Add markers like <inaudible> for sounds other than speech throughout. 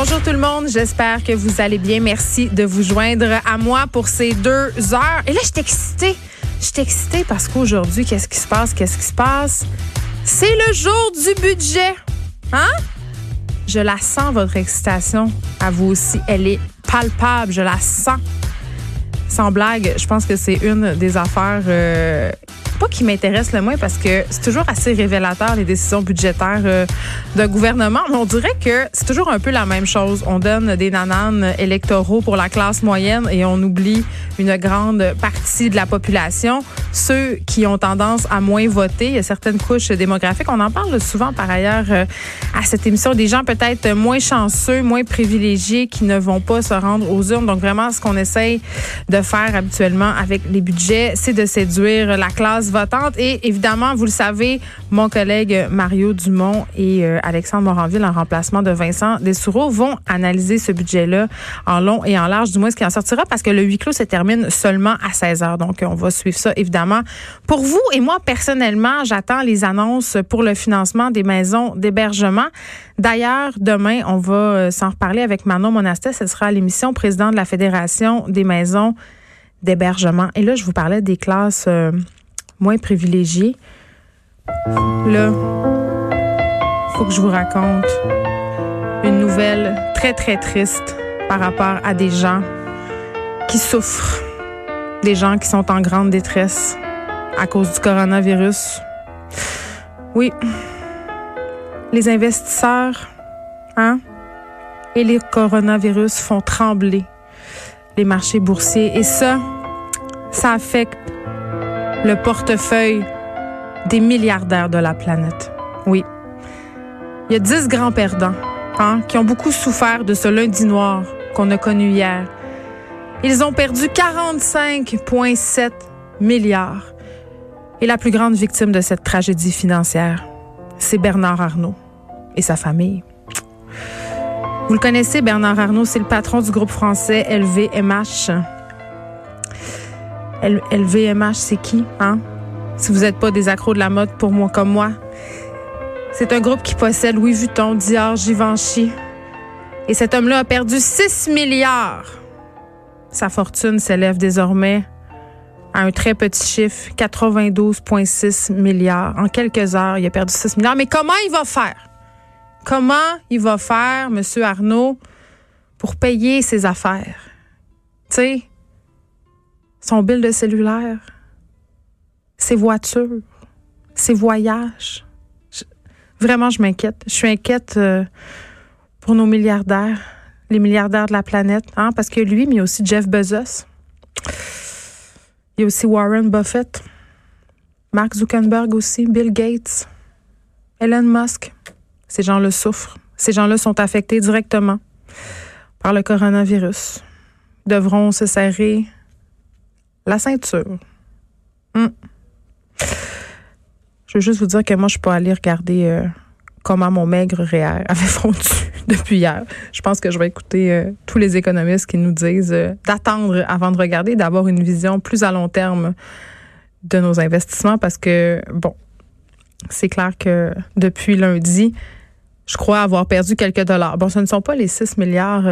Bonjour tout le monde, j'espère que vous allez bien. Merci de vous joindre à moi pour ces deux heures. Et là, je suis excitée. Je suis excitée parce qu'aujourd'hui, qu'est-ce qui se passe? Qu'est-ce qui se passe? C'est le jour du budget. Hein? Je la sens, votre excitation. À vous aussi. Elle est palpable. Je la sens. Sans blague, je pense que c'est une des affaires euh, pas qui m'intéresse le moins parce que c'est toujours assez révélateur les décisions budgétaires euh, d'un gouvernement, mais on dirait que c'est toujours un peu la même chose. On donne des nananes électoraux pour la classe moyenne et on oublie une grande partie de la population, ceux qui ont tendance à moins voter. Il y a certaines couches démographiques. On en parle souvent par ailleurs euh, à cette émission. Des gens peut-être moins chanceux, moins privilégiés qui ne vont pas se rendre aux urnes. Donc vraiment, ce qu'on essaye de habituellement avec les budgets, c'est de séduire la classe votante. Et évidemment, vous le savez, mon collègue Mario Dumont et euh, Alexandre Moranville, en remplacement de Vincent Dessoureau, vont analyser ce budget-là en long et en large, du moins ce qui en sortira, parce que le huis clos se termine seulement à 16 heures. Donc, on va suivre ça, évidemment. Pour vous et moi, personnellement, j'attends les annonces pour le financement des maisons d'hébergement. D'ailleurs, demain, on va euh, s'en reparler avec Manon Monastet. Ce sera l'émission président de la Fédération des maisons. Et là, je vous parlais des classes... Euh, moins privilégiés. Là, faut que je vous raconte une nouvelle très, très triste par rapport à des gens qui souffrent, des gens qui sont en grande détresse à cause du coronavirus. Oui, les investisseurs, hein, et les coronavirus font trembler les marchés boursiers. Et ça, ça affecte le portefeuille des milliardaires de la planète. Oui. Il y a dix grands perdants hein, qui ont beaucoup souffert de ce lundi noir qu'on a connu hier. Ils ont perdu 45,7 milliards. Et la plus grande victime de cette tragédie financière, c'est Bernard Arnault et sa famille. Vous le connaissez, Bernard Arnault, c'est le patron du groupe français LVMH. LVMH, c'est qui, hein? Si vous n'êtes pas des accros de la mode pour moi comme moi. C'est un groupe qui possède Louis Vuitton, Dior, Givenchy. Et cet homme-là a perdu 6 milliards. Sa fortune s'élève désormais à un très petit chiffre, 92,6 milliards. En quelques heures, il a perdu 6 milliards. Mais comment il va faire? Comment il va faire, M. Arnaud, pour payer ses affaires? Tu sais, son bill de cellulaire, ses voitures, ses voyages. vraiment, je m'inquiète. Je suis inquiète euh, pour nos milliardaires, les milliardaires de la planète, hein, parce que lui, mais il y a aussi Jeff Bezos. Il y a aussi Warren Buffett, Mark Zuckerberg aussi, Bill Gates, Elon Musk. Ces gens-là souffrent. Ces gens-là sont affectés directement par le coronavirus. Devront se serrer la ceinture. Hmm. Je veux juste vous dire que moi, je peux aller regarder euh, comment mon maigre réel <laughs> avait fondu depuis hier. Je pense que je vais écouter euh, tous les économistes qui nous disent euh, d'attendre avant de regarder, d'avoir une vision plus à long terme de nos investissements parce que, bon, c'est clair que depuis lundi, je crois avoir perdu quelques dollars. Bon, ce ne sont pas les 6 milliards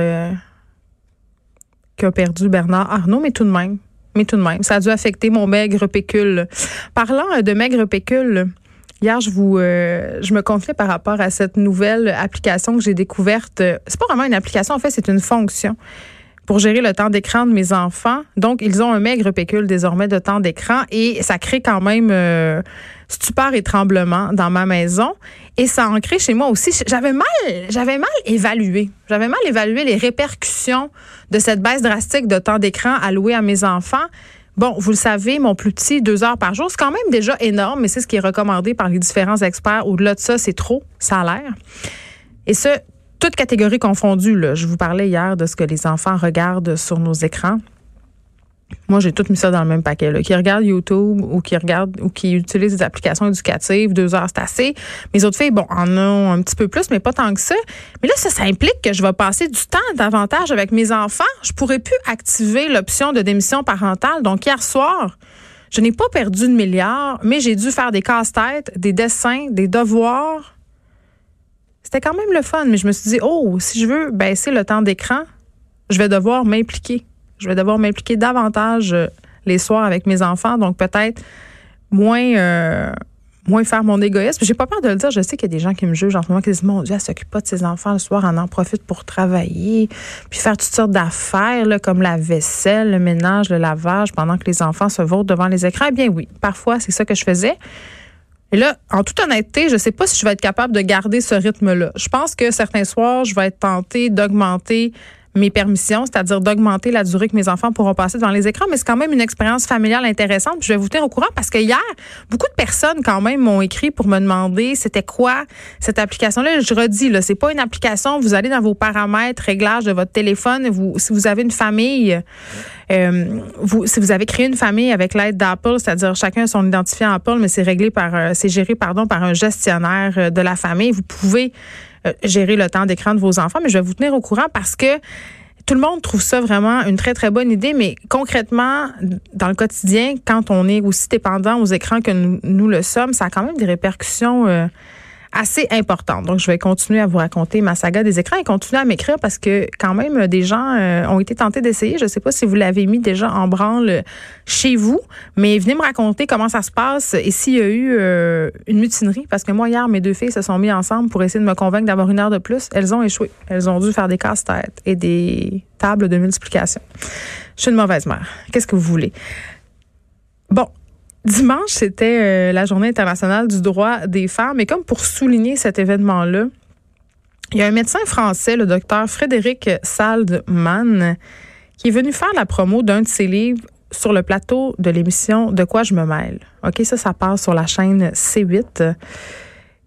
qu'a perdu Bernard Arnault, mais tout de même, mais tout de même, ça a dû affecter mon maigre pécule. Parlant euh, de maigre pécule, Hier, je vous, euh, je me confiais par rapport à cette nouvelle application que j'ai découverte. C'est pas vraiment une application, en fait, c'est une fonction pour gérer le temps d'écran de mes enfants. Donc, ils ont un maigre pécule désormais de temps d'écran et ça crée quand même euh, stupeur et tremblement dans ma maison. Et ça a ancré chez moi aussi. J'avais mal, j'avais mal évalué. J'avais mal évalué les répercussions de cette baisse drastique de temps d'écran alloué à mes enfants. Bon, vous le savez, mon plus petit, deux heures par jour, c'est quand même déjà énorme, mais c'est ce qui est recommandé par les différents experts. Au-delà de ça, c'est trop, ça l'air. Et ce, toutes catégories confondues. Je vous parlais hier de ce que les enfants regardent sur nos écrans. Moi, j'ai tout mis ça dans le même paquet. Qui regarde YouTube ou qui regarde ou qui utilise des applications éducatives, deux heures, c'est assez. Mes autres filles, bon, en ont un petit peu plus, mais pas tant que ça. Mais là, ça, ça implique que je vais passer du temps davantage avec mes enfants. Je pourrais plus activer l'option de démission parentale. Donc, hier soir, je n'ai pas perdu de milliards, mais j'ai dû faire des casse-têtes, des dessins, des devoirs. C'était quand même le fun, mais je me suis dit, oh, si je veux baisser le temps d'écran, je vais devoir m'impliquer. Je vais devoir m'impliquer davantage euh, les soirs avec mes enfants, donc peut-être moins euh, moins faire mon égoïsme. J'ai pas peur de le dire. Je sais qu'il y a des gens qui me jugent en ce moment qui disent Mon Dieu, elle s'occupe pas de ses enfants le soir, elle en profite pour travailler, puis faire toutes sortes d'affaires, comme la vaisselle, le ménage, le lavage, pendant que les enfants se vautrent devant les écrans. Eh bien oui, parfois, c'est ça que je faisais. Et là, en toute honnêteté, je sais pas si je vais être capable de garder ce rythme-là. Je pense que certains soirs, je vais être tentée d'augmenter mes permissions, c'est-à-dire d'augmenter la durée que mes enfants pourront passer devant les écrans, mais c'est quand même une expérience familiale intéressante. je vais vous tenir au courant parce que hier, beaucoup de personnes quand même m'ont écrit pour me demander c'était quoi cette application-là. Je redis, là, c'est pas une application. Vous allez dans vos paramètres, réglages de votre téléphone. Vous, si vous avez une famille, euh, vous, si vous avez créé une famille avec l'aide d'Apple, c'est-à-dire chacun son identifiant Apple, mais c'est réglé par, euh, c'est géré pardon par un gestionnaire euh, de la famille. Vous pouvez gérer le temps d'écran de vos enfants, mais je vais vous tenir au courant parce que tout le monde trouve ça vraiment une très, très bonne idée, mais concrètement, dans le quotidien, quand on est aussi dépendant aux écrans que nous, le sommes, ça a quand même des répercussions euh, assez importante. Donc, je vais continuer à vous raconter ma saga des écrans et continuer à m'écrire parce que quand même, des gens euh, ont été tentés d'essayer. Je ne sais pas si vous l'avez mis déjà en branle chez vous, mais venez me raconter comment ça se passe et s'il y a eu euh, une mutinerie. Parce que moi, hier, mes deux filles se sont mis ensemble pour essayer de me convaincre d'avoir une heure de plus. Elles ont échoué. Elles ont dû faire des casse-têtes et des tables de multiplication. Je suis une mauvaise mère. Qu'est-ce que vous voulez? Bon, Dimanche, c'était euh, la journée internationale du droit des femmes. Et comme pour souligner cet événement-là, il y a un médecin français, le docteur Frédéric Saldman, qui est venu faire la promo d'un de ses livres sur le plateau de l'émission De quoi je me mêle. OK, ça, ça passe sur la chaîne C8.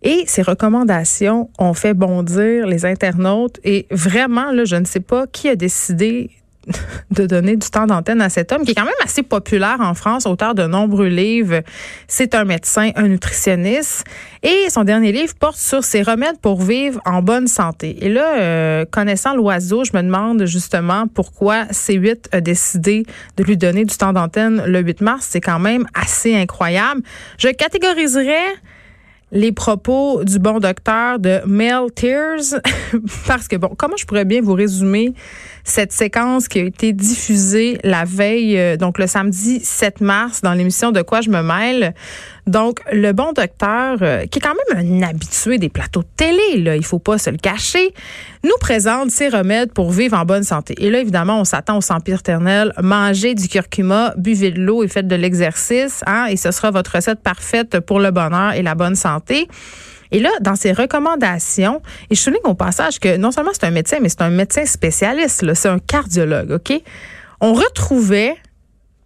Et ses recommandations ont fait bondir les internautes. Et vraiment, là, je ne sais pas qui a décidé <laughs> de donner du temps d'antenne à cet homme qui est quand même assez populaire en France, auteur de nombreux livres. C'est un médecin, un nutritionniste. Et son dernier livre porte sur ses remèdes pour vivre en bonne santé. Et là, euh, connaissant l'oiseau, je me demande justement pourquoi C8 a décidé de lui donner du temps d'antenne le 8 mars. C'est quand même assez incroyable. Je catégoriserais les propos du bon docteur de Mel Tears <laughs> parce que bon, comment je pourrais bien vous résumer cette séquence qui a été diffusée la veille, euh, donc le samedi 7 mars, dans l'émission De quoi je me mêle. Donc, le bon docteur, euh, qui est quand même un habitué des plateaux de télé, là, il faut pas se le cacher, nous présente ses remèdes pour vivre en bonne santé. Et là, évidemment, on s'attend au sempiternel. Mangez du curcuma, buvez de l'eau et faites de l'exercice, hein, et ce sera votre recette parfaite pour le bonheur et la bonne santé. Et là, dans ses recommandations, et je souligne au passage que non seulement c'est un médecin, mais c'est un médecin spécialiste, c'est un cardiologue, OK? On retrouvait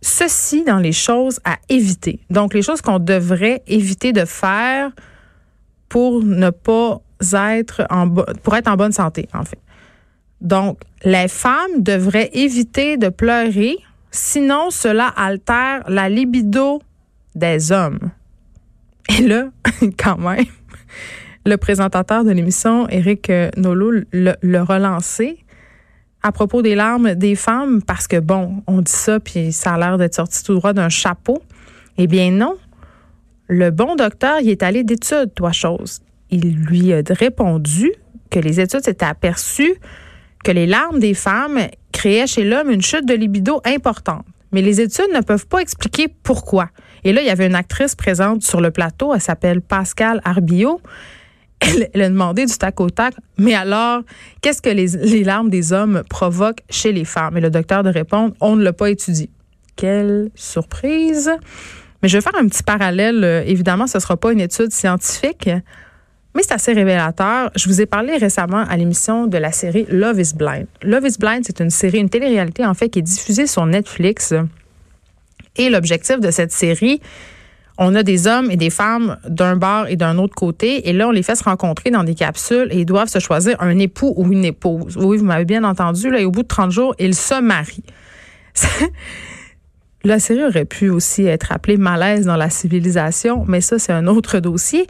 ceci dans les choses à éviter. Donc, les choses qu'on devrait éviter de faire pour ne pas être pour être en bonne santé, en fait. Donc, les femmes devraient éviter de pleurer, sinon cela altère la libido des hommes. Et là, <laughs> quand même, le présentateur de l'émission, Éric Nolot, le, relancé à propos des larmes des femmes parce que, bon, on dit ça, puis ça a l'air d'être sorti tout droit d'un chapeau. Eh bien non. Le bon docteur, il est allé d'études, toi, chose. Il lui a répondu que les études s'étaient aperçues que les larmes des femmes créaient chez l'homme une chute de libido importante. Mais les études ne peuvent pas expliquer pourquoi. Et là, il y avait une actrice présente sur le plateau, elle s'appelle Pascal Arbillot. Elle, a demandé du tac au tac, mais alors, qu'est-ce que les, larmes des hommes provoquent chez les femmes? Et le docteur de répondre, on ne l'a pas étudié. Quelle surprise! Mais je vais faire un petit parallèle. Euh, évidemment, ce ne sera pas une étude scientifique, mais c'est assez révélateur. Je vous ai parlé récemment à l'émission de la série Love is Blind. Love is Blind, c'est une série, une télé-réalité en fait qui est diffusée sur Netflix. Et l'objectif de cette série, on a des hommes et des femmes d'un bord et d'un autre côté, et là, on les fait se rencontrer dans des capsules et ils doivent se choisir un époux ou une épouse. Oui, vous m'avez bien entendu, là, et au bout de 30 jours, ils se marient. <laughs> La série aurait pu aussi être appelée Malaise dans la civilisation, mais ça, c'est un autre dossier.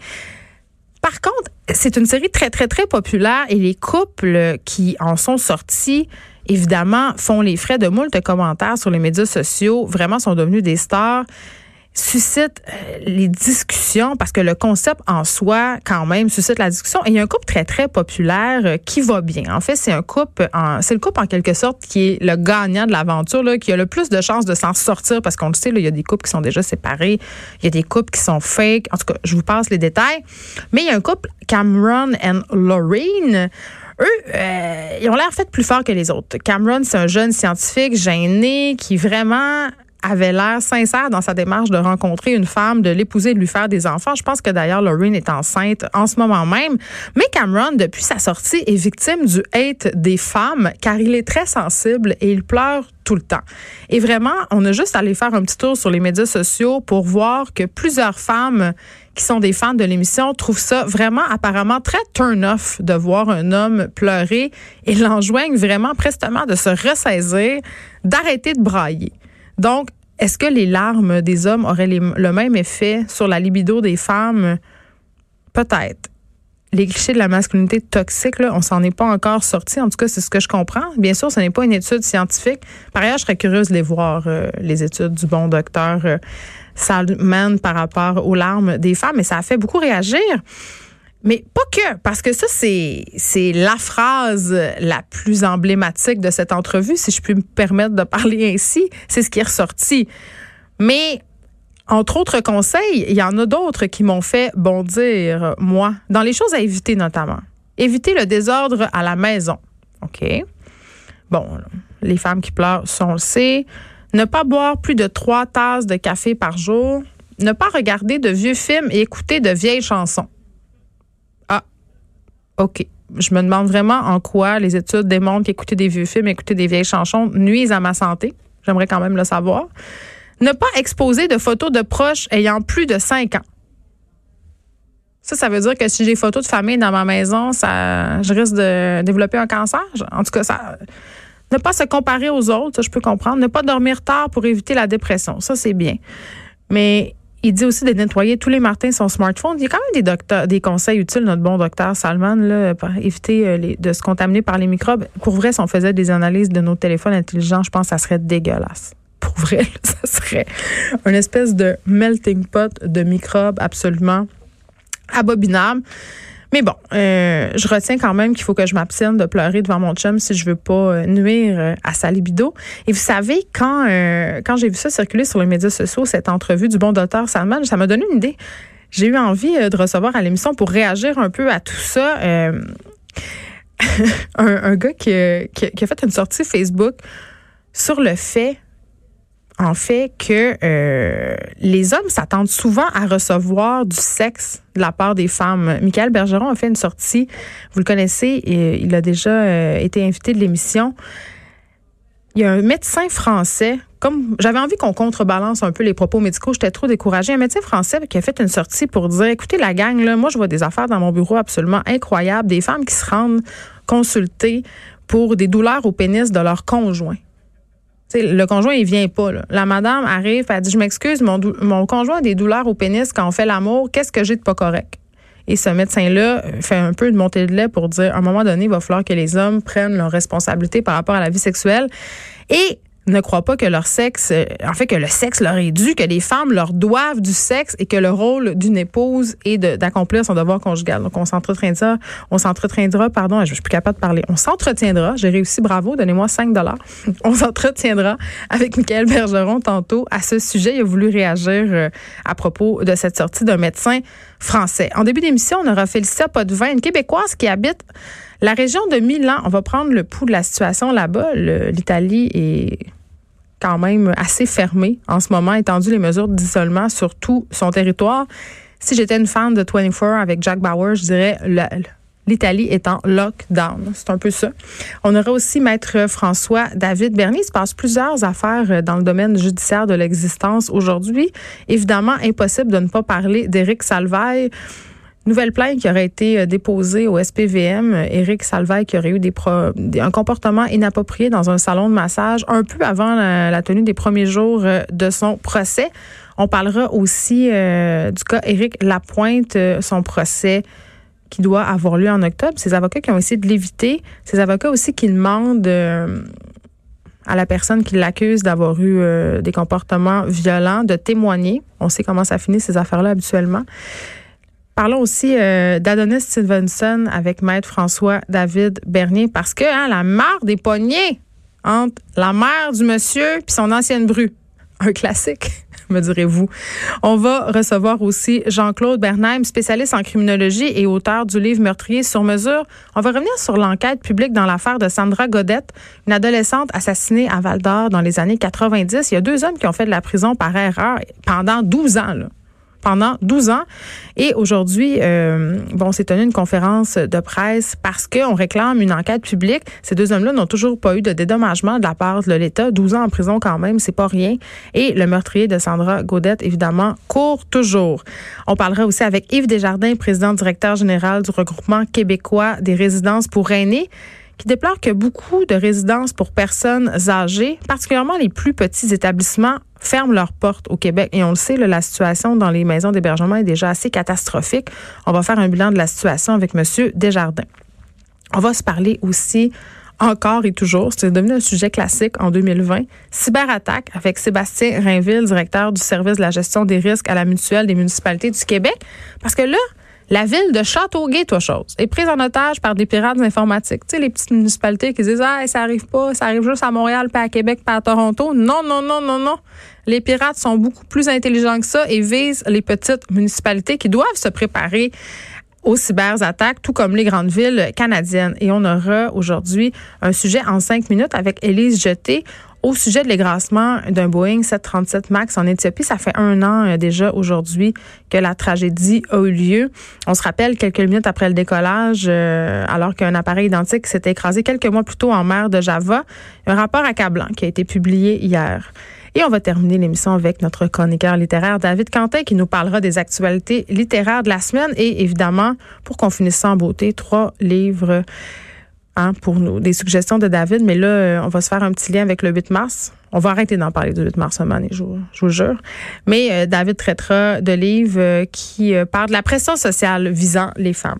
Par contre, c'est une série très, très, très populaire et les couples qui en sont sortis, évidemment, font les frais de moult commentaires sur les médias sociaux, vraiment sont devenus des stars suscite euh, les discussions parce que le concept en soi, quand même, suscite la discussion. Et il y a un couple très, très populaire euh, qui va bien. En fait, c'est un couple, c'est le couple en quelque sorte qui est le gagnant de l'aventure, qui a le plus de chances de s'en sortir parce qu'on le sait, là, il y a des couples qui sont déjà séparés, il y a des couples qui sont fake. En tout cas, je vous passe les détails. Mais il y a un couple, Cameron and Lorraine. Eux, euh, ils ont l'air fait plus fort que les autres. Cameron, c'est un jeune scientifique gêné qui vraiment avait l'air sincère dans sa démarche de rencontrer une femme, de l'épouser, de lui faire des enfants. Je pense que d'ailleurs, Lorraine est enceinte en ce moment même. Mais Cameron, depuis sa sortie, est victime du hate des femmes car il est très sensible et il pleure tout le temps. Et vraiment, on a juste à aller faire un petit tour sur les médias sociaux pour voir que plusieurs femmes qui sont des fans de l'émission trouvent ça vraiment apparemment très turn-off de voir un homme pleurer et l'enjoignent vraiment prestement de se ressaisir, d'arrêter de brailler. Donc, est-ce que les larmes des hommes auraient le même effet sur la libido des femmes? Peut-être. Les clichés de la masculinité toxique, là, on s'en est pas encore sorti. En tout cas, c'est ce que je comprends. Bien sûr, ce n'est pas une étude scientifique. Par ailleurs, je serais curieuse de les voir, euh, les études du bon docteur euh, Salman par rapport aux larmes des femmes. Mais ça a fait beaucoup réagir. Mais pas que, parce que ça, c'est, c'est la phrase la plus emblématique de cette entrevue, si je puis me permettre de parler ainsi. C'est ce qui est ressorti. Mais, entre autres conseils, il y en a d'autres qui m'ont fait bondir, moi, dans les choses à éviter notamment. Éviter le désordre à la maison. OK? Bon, les femmes qui pleurent, ça, on le sait. Ne pas boire plus de trois tasses de café par jour. Ne pas regarder de vieux films et écouter de vieilles chansons. OK. Je me demande vraiment en quoi les études démontrent qu'écouter des vieux films, écouter des vieilles chansons nuisent à ma santé. J'aimerais quand même le savoir. Ne pas exposer de photos de proches ayant plus de 5 ans. Ça, ça veut dire que si j'ai des photos de famille dans ma maison, ça, je risque de développer un cancer? En tout cas, ça, ne pas se comparer aux autres, ça, je peux comprendre. Ne pas dormir tard pour éviter la dépression. Ça, c'est bien. Mais il dit aussi de nettoyer tous les matins son smartphone. Il y a quand même des conseils utiles, notre bon docteur Salman, là, pour éviter euh, de se contaminer par les microbes. Pour vrai, si on faisait des analyses de nos téléphones intelligents, je pense que ça serait dégueulasse. Pour vrai, <laughs> ça serait une espèce de melting pot de microbes absolument abominable. Mais bon, euh, je retiens quand même qu'il faut que je m'abstienne de pleurer devant mon chum si je veux pas euh, nuire euh, à sa libido. Et vous savez, quand, quand j'ai vu ça circuler sur les médias sociaux, cette entrevue du bon docteur Salman, ça m'a donné une idée. J'ai eu envie de recevoir à l'émission pour réagir un peu à tout ça. <laughs> un, gars qui, qui a fait une sortie Facebook sur le fait en fait que euh, les hommes s'attendent souvent à recevoir du sexe de la part des femmes. Michael Bergeron a fait une sortie, vous le connaissez, il a déjà euh, été invité de l'émission. Il y a un médecin français, comme j'avais envie qu'on contrebalance un peu les propos médicaux, j'étais trop découragée. Un médecin français qui a fait une sortie pour dire, écoutez la gang, moi je vois des affaires dans mon bureau absolument incroyables, des femmes qui se rendent consulter pour des douleurs au pénis de leur conjoint le conjoint, il vient pas. La madame arrive, elle dit, je m'excuse, mon, mon conjoint a des douleurs au pénis quand on fait l'amour. Qu'est-ce que j'ai de pas correct? Et ce médecin-là fait un peu de montée de lait pour dire, à un moment donné, il va falloir que les hommes prennent leurs responsabilités par rapport à la vie sexuelle. Et ne croient pas que leur sexe, euh, en fait, que le sexe leur est dû, que les femmes leur doivent du sexe et que le rôle d'une épouse est d'accomplir son devoir conjugal. Donc, on s'entretiendra, on s'entretiendra, pardon, je suis plus capable de parler. On s'entretiendra, j'ai réussi, bravo, donnez-moi 5 dollars. <laughs> On s'entretiendra avec Michael Bergeron tantôt à ce sujet. Il a voulu réagir euh, à propos de cette sortie d'un médecin français. En début d'émission, on aura Félicia Potvin, une Québécoise qui habite la région de Milan. On va prendre le pouls de la situation là-bas. L'Italie est quand même assez fermée en ce moment, étendu les mesures d'isolement sur tout son territoire. Si j'étais une fan de 24 avec Jack Bauer, je dirais l'Italie est en lockdown. C'est un peu ça. On aura aussi Maître François David Bernier. Il se passe plusieurs affaires dans le domaine judiciaire de l'existence aujourd'hui. Évidemment, impossible de ne pas parler d'Éric Salvaille. Nouvelle plainte qui aurait été euh, déposée au SPVM. Éric Salvaille qui aurait eu un comportement inapproprié dans un salon de massage un peu avant la, tenue des premiers jours euh, de son procès. On parlera aussi euh, du cas Éric Lapointe, son procès qui doit avoir lieu en octobre. Ces avocats qui ont essayé de l'éviter. Ces avocats aussi qui demandent à la personne qui l'accuse d'avoir eu des comportements violents de témoigner. On sait comment ça finit ces affaires-là habituellement. Parlons aussi euh, d'Adonis Stevenson avec Maître François David Bernier parce que hein, la mare des poignets entre la mère du monsieur puis son ancienne bru. Un classique, <laughs> me direz-vous. On va recevoir aussi Jean-Claude Bernheim, spécialiste en criminologie et auteur du livre Meurtrier sur mesure. On va revenir sur l'enquête publique dans l'affaire de Sandra Godette, une adolescente assassinée à Val d'Or dans les années 90. Il y a deux hommes qui ont fait de la prison par erreur pendant 12 ans. Pendant 12 ans. Et aujourd'hui, euh, bon, c'est tenu une conférence de presse parce qu'on réclame une enquête publique. Ces deux hommes-là n'ont toujours pas eu de dédommagement de la part de l'État. 12 ans en prison quand même, c'est pas rien. Et le meurtrier de Sandra Gaudette, évidemment, court toujours. On parlera aussi avec Yves Desjardins, président directeur général du regroupement québécois des résidences pour aînés qui déplore que beaucoup de résidences pour personnes âgées, particulièrement les plus petits établissements, ferment leurs portes au Québec. Et on le sait, la situation dans les maisons d'hébergement est déjà assez catastrophique. On va faire un bilan de la situation avec M. Desjardins. On va se parler aussi encore et toujours, c'est devenu un sujet classique en 2020, cyberattaque avec Sébastien Rainville, directeur du service de la gestion des risques à la mutuelle des municipalités du Québec. Parce que là, la ville de Châteauguay, toi chose, est prise en otage par des pirates informatiques. Tu sais, les petites municipalités qui disent Ah, ça arrive pas, ça arrive juste à Montréal, pas à Québec, pas à Toronto. Non, non, non, non, non. Les pirates sont beaucoup plus intelligents que ça et visent les petites municipalités qui doivent se préparer aux cyberattaques, tout comme les grandes villes canadiennes. Et on aura aujourd'hui un sujet en cinq minutes avec Élise Jeté au sujet de l'égrassement d'un Boeing 737 MAX en Éthiopie, ça fait un an euh, déjà aujourd'hui que la tragédie a eu lieu. On se rappelle quelques minutes après le décollage, euh, alors qu'un appareil identique s'était écrasé quelques mois plus tôt en mer de Java. Un rapport accablant qui a été publié hier. Et on va terminer l'émission avec notre chroniqueur littéraire David Quentin qui nous parlera des actualités littéraires de la semaine et évidemment, pour qu'on finisse sans beauté, trois livres Hein, pour nous, des suggestions de David, mais là, euh, on va se faire un petit lien avec le 8 mars. On va arrêter d'en parler du 8 mars un moment, je, vous jure. Mais euh, David traitera de livres euh, qui parlent de la pression sociale visant les femmes.